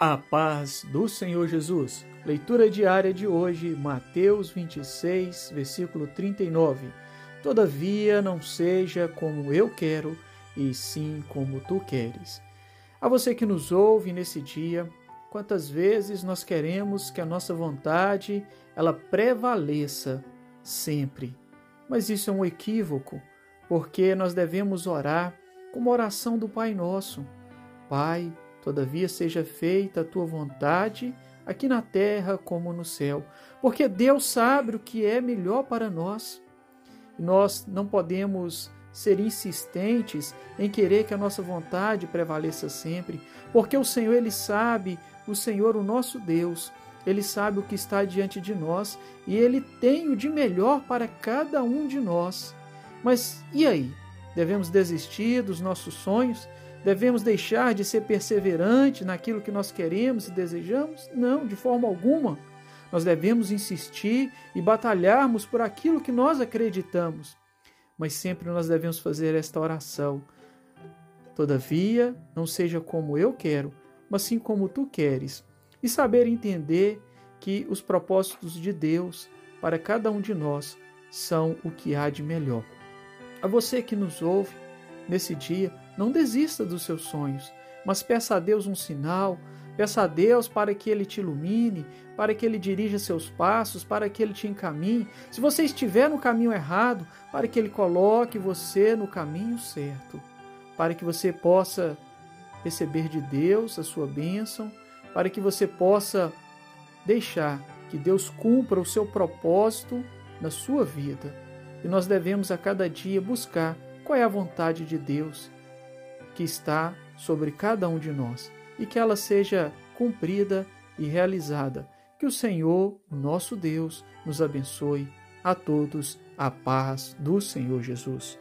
A paz do Senhor Jesus. Leitura diária de hoje, Mateus 26, versículo 39. Todavia não seja como eu quero, e sim como tu queres. A você que nos ouve nesse dia, quantas vezes nós queremos que a nossa vontade ela prevaleça sempre. Mas isso é um equívoco, porque nós devemos orar como a oração do Pai Nosso. Pai, Todavia seja feita a tua vontade, aqui na terra como no céu, porque Deus sabe o que é melhor para nós. Nós não podemos ser insistentes em querer que a nossa vontade prevaleça sempre, porque o Senhor ele sabe, o Senhor o nosso Deus, ele sabe o que está diante de nós e ele tem o de melhor para cada um de nós. Mas e aí? Devemos desistir dos nossos sonhos? Devemos deixar de ser perseverante naquilo que nós queremos e desejamos? Não, de forma alguma. Nós devemos insistir e batalharmos por aquilo que nós acreditamos. Mas sempre nós devemos fazer esta oração. Todavia, não seja como eu quero, mas sim como tu queres. E saber entender que os propósitos de Deus para cada um de nós são o que há de melhor. A você que nos ouve nesse dia, não desista dos seus sonhos, mas peça a Deus um sinal, peça a Deus para que Ele te ilumine, para que Ele dirija seus passos, para que Ele te encaminhe. Se você estiver no caminho errado, para que Ele coloque você no caminho certo, para que você possa receber de Deus a sua bênção, para que você possa deixar que Deus cumpra o seu propósito na sua vida. E nós devemos a cada dia buscar qual é a vontade de Deus que está sobre cada um de nós e que ela seja cumprida e realizada. Que o Senhor, nosso Deus, nos abençoe a todos a paz do Senhor Jesus.